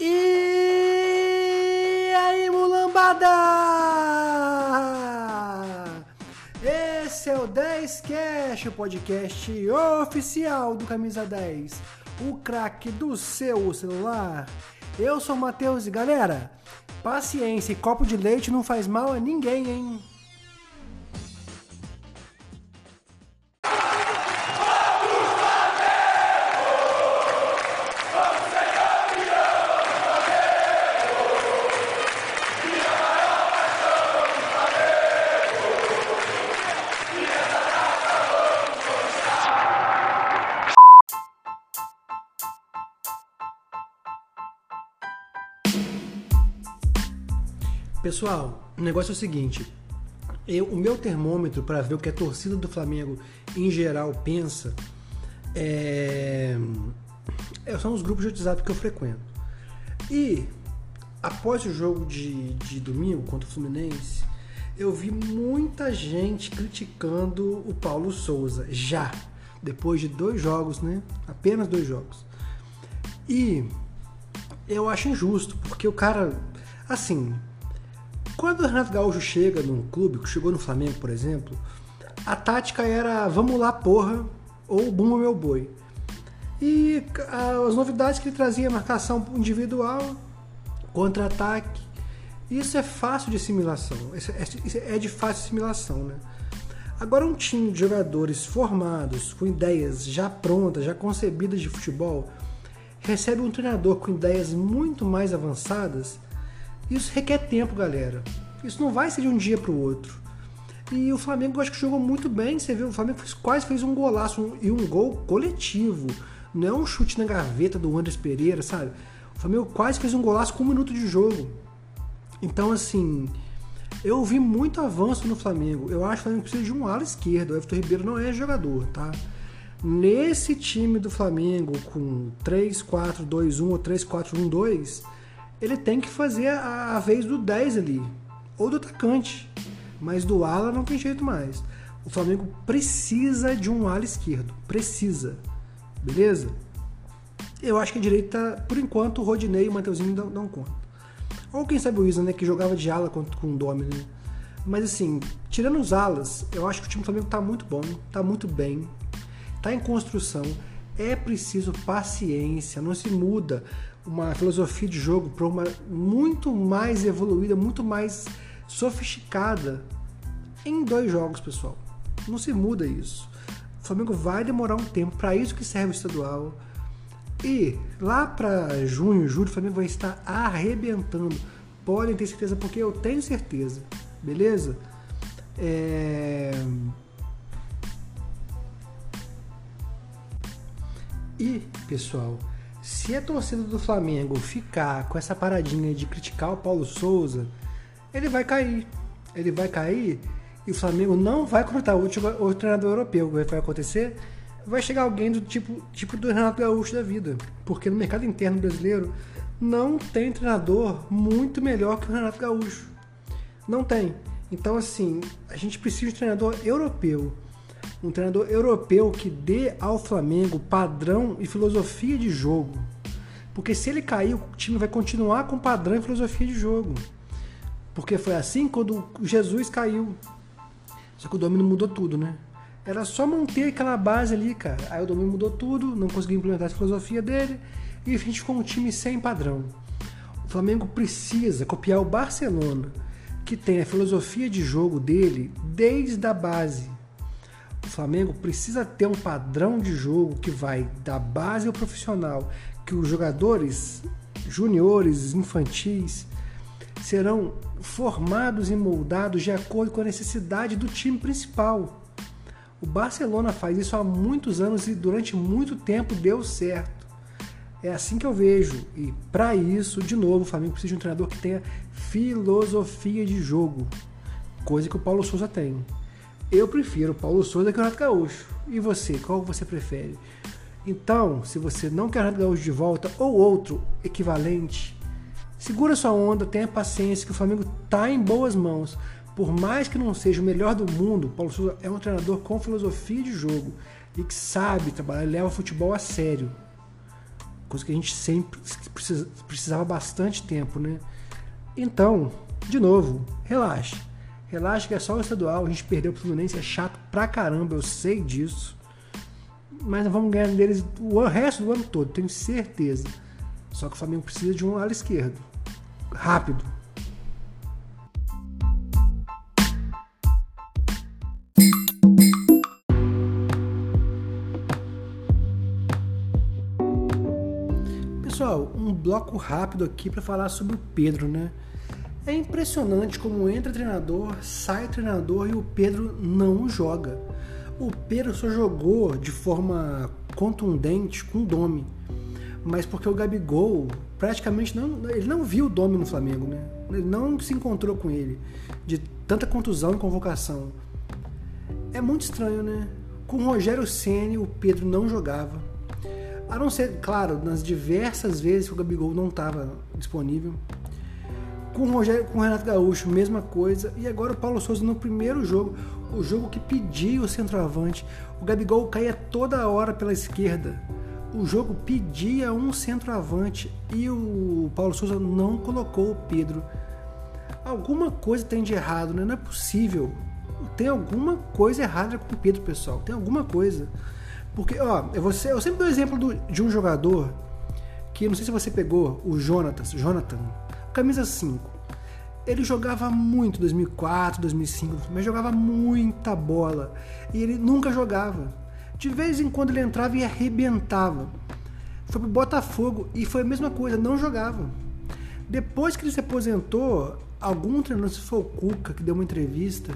E aí, mulambada! Esse é o 10 Cash, o podcast oficial do Camisa 10, o craque do seu celular. Eu sou o Matheus e galera, paciência e copo de leite não faz mal a ninguém, hein? Pessoal, o negócio é o seguinte: eu, o meu termômetro para ver o que a torcida do Flamengo em geral pensa é, é, são os grupos de WhatsApp que eu frequento. E após o jogo de, de domingo contra o Fluminense, eu vi muita gente criticando o Paulo Souza já depois de dois jogos, né? Apenas dois jogos. E eu acho injusto, porque o cara, assim, quando o Renato Gaúcho chega num clube, chegou no Flamengo, por exemplo, a tática era vamos lá, porra, ou bumba meu boi. E as novidades que ele trazia, marcação individual, contra-ataque, isso é fácil de assimilação, é, é de fácil assimilação, né? Agora um time de jogadores formados, com ideias já prontas, já concebidas de futebol, recebe um treinador com ideias muito mais avançadas, isso requer tempo, galera. Isso não vai ser de um dia para o outro. E o Flamengo acho que jogou muito bem. Você viu, o Flamengo fez, quase fez um golaço um, e um gol coletivo. Não é um chute na gaveta do Andres Pereira, sabe? O Flamengo quase fez um golaço com um minuto de jogo. Então, assim, eu vi muito avanço no Flamengo. Eu acho que o Flamengo precisa de um ala esquerdo. O Everton Ribeiro não é jogador, tá? Nesse time do Flamengo com 3-4-2-1 ou 3-4-1-2 ele tem que fazer a, a vez do 10 ali, ou do atacante. Mas do ala não tem jeito mais. O Flamengo precisa de um ala esquerdo. Precisa. Beleza? Eu acho que a direita, por enquanto, o Rodinei e o Mateuzinho não, não conta. Ou quem sabe o Isa, né? Que jogava de ala com, com o Domi, né? Mas assim, tirando os alas, eu acho que o time do Flamengo tá muito bom, tá muito bem, tá em construção. É preciso paciência, não se muda uma filosofia de jogo para uma muito mais evoluída, muito mais sofisticada em dois jogos, pessoal. Não se muda isso. O Flamengo vai demorar um tempo, para isso que serve o estadual. E lá para junho, julho, o Flamengo vai estar arrebentando. Podem ter certeza, porque eu tenho certeza. Beleza? É... E, pessoal, se a torcida do Flamengo ficar com essa paradinha de criticar o Paulo Souza, ele vai cair. Ele vai cair e o Flamengo não vai contratar outro, treinador europeu. O que vai acontecer? Vai chegar alguém do tipo, tipo do Renato Gaúcho da vida. Porque no mercado interno brasileiro não tem treinador muito melhor que o Renato Gaúcho. Não tem. Então, assim, a gente precisa de um treinador europeu um treinador europeu que dê ao Flamengo padrão e filosofia de jogo. Porque se ele cair, o time vai continuar com padrão e filosofia de jogo. Porque foi assim quando Jesus caiu. Só que o domínio mudou tudo, né? Era só manter aquela base ali, cara. Aí o domínio mudou tudo, não conseguiu implementar a filosofia dele e a gente ficou um time sem padrão. O Flamengo precisa copiar o Barcelona, que tem a filosofia de jogo dele desde a base o Flamengo precisa ter um padrão de jogo que vai da base ao profissional, que os jogadores juniores, infantis, serão formados e moldados de acordo com a necessidade do time principal. O Barcelona faz isso há muitos anos e durante muito tempo deu certo. É assim que eu vejo. E para isso, de novo, o Flamengo precisa de um treinador que tenha filosofia de jogo, coisa que o Paulo Souza tem. Eu prefiro Paulo Souza que o Renato Gaúcho. E você, qual você prefere? Então, se você não quer o Renato Gaúcho de volta ou outro equivalente, segura sua onda, tenha paciência que o Flamengo está em boas mãos. Por mais que não seja o melhor do mundo, Paulo Souza é um treinador com filosofia de jogo e que sabe trabalhar, leva o futebol a sério. coisa que a gente sempre precisava bastante tempo, né? Então, de novo, relaxa. Relaxa que é só o estadual, a gente perdeu o Fluminense, é chato pra caramba, eu sei disso. Mas vamos ganhar deles o resto do ano todo, tenho certeza. Só que o Flamengo precisa de um ala esquerdo. Rápido. Pessoal, um bloco rápido aqui para falar sobre o Pedro, né? É impressionante como entra treinador, sai treinador e o Pedro não joga. O Pedro só jogou de forma contundente com o Domi, mas porque o Gabigol praticamente não, ele não viu o Domi no Flamengo, né? Ele não se encontrou com ele de tanta contusão e convocação. É muito estranho, né? Com o Rogério Ceni o Pedro não jogava a não ser, claro, nas diversas vezes que o Gabigol não estava disponível. Com o, Rogério, com o Renato Gaúcho, mesma coisa. E agora o Paulo Souza no primeiro jogo, o jogo que pedia o centroavante. O Gabigol caía toda hora pela esquerda. O jogo pedia um centroavante e o Paulo Souza não colocou o Pedro. Alguma coisa tem de errado, né? Não é possível. Tem alguma coisa errada com o Pedro, pessoal. Tem alguma coisa. Porque, ó, eu, ser, eu sempre dou exemplo do, de um jogador que não sei se você pegou, o Jonathan, Jonathan, camisa 5. Ele jogava muito 2004, 2005, mas jogava muita bola. E ele nunca jogava. De vez em quando ele entrava e arrebentava. Foi pro Botafogo e foi a mesma coisa, não jogava. Depois que ele se aposentou, algum treinador, se foi o Cuca, que deu uma entrevista,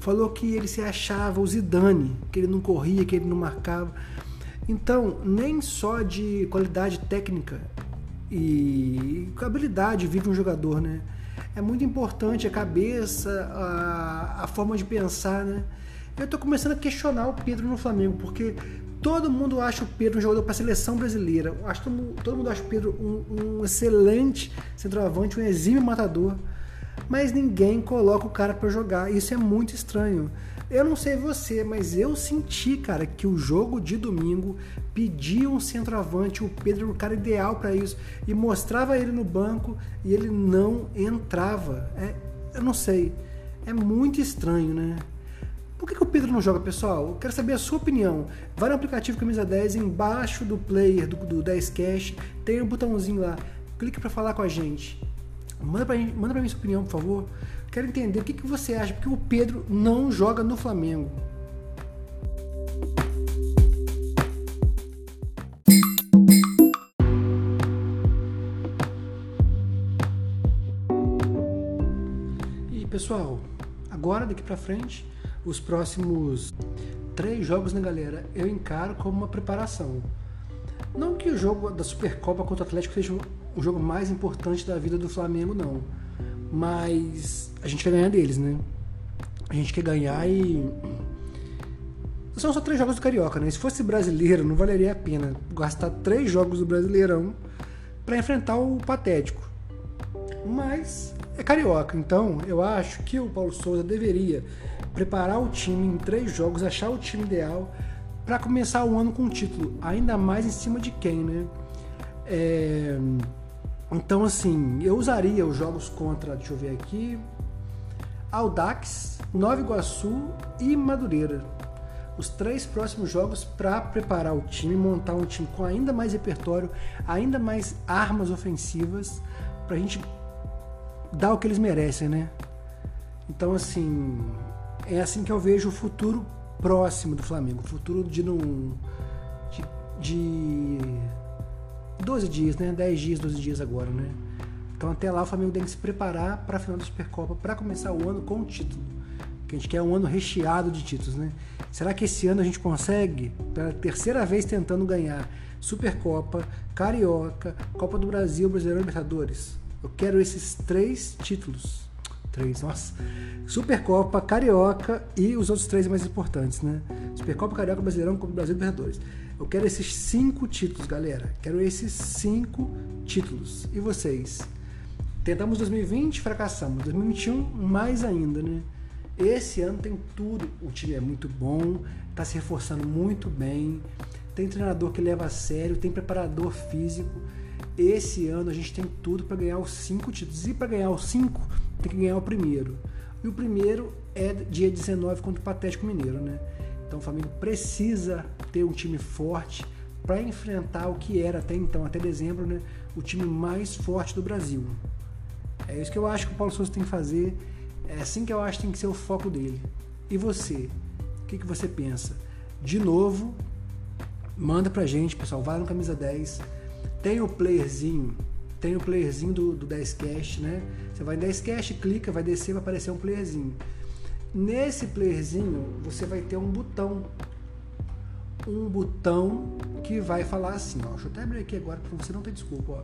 falou que ele se achava o Zidane, que ele não corria, que ele não marcava. Então, nem só de qualidade técnica e habilidade vive um jogador, né? É muito importante a cabeça, a, a forma de pensar, né? Eu estou começando a questionar o Pedro no Flamengo, porque todo mundo acha o Pedro um jogador para a seleção brasileira. Acho todo, todo mundo acha o Pedro um, um excelente centroavante, um exímio matador mas ninguém coloca o cara para jogar. Isso é muito estranho. Eu não sei você, mas eu senti, cara, que o jogo de domingo pedia um centroavante, o Pedro era o cara ideal para isso, e mostrava ele no banco e ele não entrava. É, eu não sei. É muito estranho, né? Por que, que o Pedro não joga, pessoal? Eu quero saber a sua opinião. Vai no aplicativo Camisa 10, embaixo do player do, do 10 Cash, tem um botãozinho lá. Clique para falar com a gente. Manda pra, mim, manda pra mim sua opinião, por favor. Quero entender o que, que você acha, porque o Pedro não joga no Flamengo. E pessoal, agora daqui pra frente, os próximos três jogos, né, galera? Eu encaro como uma preparação. Não que o jogo da Supercopa contra o Atlético seja o jogo mais importante da vida do Flamengo, não. Mas a gente quer ganhar deles, né? A gente quer ganhar e. São só três jogos do Carioca, né? Se fosse brasileiro, não valeria a pena gastar três jogos do Brasileirão para enfrentar o Patético. Mas é Carioca, então eu acho que o Paulo Souza deveria preparar o time em três jogos, achar o time ideal para começar o ano com o título. Ainda mais em cima de quem, né? É então, assim, eu usaria os jogos contra, deixa eu ver aqui, Aldax, Nova Iguaçu e Madureira. Os três próximos jogos para preparar o time, montar um time com ainda mais repertório, ainda mais armas ofensivas, para a gente dar o que eles merecem, né? Então, assim, é assim que eu vejo o futuro próximo do Flamengo, o futuro de não. de, de 12 dias, né? 10 dias, 12 dias agora, né? Então até lá o Flamengo tem que se preparar para a final da Supercopa para começar o ano com o título. Que a gente quer um ano recheado de títulos, né? Será que esse ano a gente consegue, pela terceira vez tentando ganhar Supercopa, Carioca, Copa do Brasil, Brasileirão e Libertadores? Eu quero esses três títulos. Três, nossa. Supercopa, Carioca e os outros três mais importantes, né? Supercopa, Carioca, Brasileirão, Copa do Brasil e Libertadores. Eu quero esses cinco títulos, galera. Quero esses cinco títulos. E vocês? Tentamos 2020, fracassamos. 2021, mais ainda, né? Esse ano tem tudo. O time é muito bom, está se reforçando muito bem, tem treinador que leva a sério, tem preparador físico. Esse ano a gente tem tudo para ganhar os cinco títulos. E para ganhar os cinco, tem que ganhar o primeiro. E o primeiro é dia 19 contra o Patético Mineiro, né? Então o Flamengo precisa ter um time forte para enfrentar o que era até então, até dezembro, né? O time mais forte do Brasil. É isso que eu acho que o Paulo Souza tem que fazer. É assim que eu acho que tem que ser o foco dele. E você? O que, que você pensa? De novo, manda pra gente, pessoal. Vai no Camisa 10. Tem o playerzinho. Tem o playerzinho do, do 10cast, né? Você vai em 10cast, clica, vai descer, vai aparecer um playerzinho. Nesse playerzinho, você vai ter um botão. Um botão que vai falar assim, ó. Deixa eu até abrir aqui agora para você não ter desculpa, ó.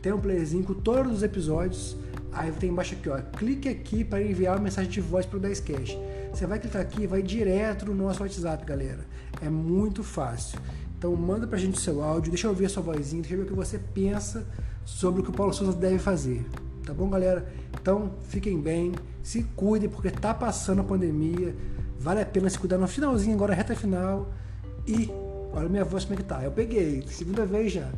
Tem um playerzinho com todos os episódios. Aí tem embaixo aqui, ó. Clique aqui para enviar uma mensagem de voz para o 10cast. Você vai clicar aqui e vai direto no nosso WhatsApp, galera. É muito fácil. Então manda pra gente o seu áudio, deixa eu ouvir a sua vozinha, deixa eu ver o que você pensa sobre o que o Paulo Souza deve fazer. Tá bom, galera? Então, fiquem bem, se cuidem, porque tá passando a pandemia. Vale a pena se cuidar no finalzinho, agora reta final. E olha minha voz como é que tá. Eu peguei, segunda vez já.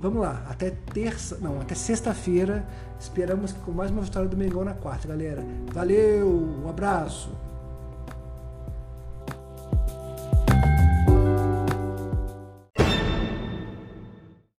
Vamos lá, até terça, não, até sexta-feira. Esperamos com mais uma vitória do Mengão na quarta, galera. Valeu, um abraço.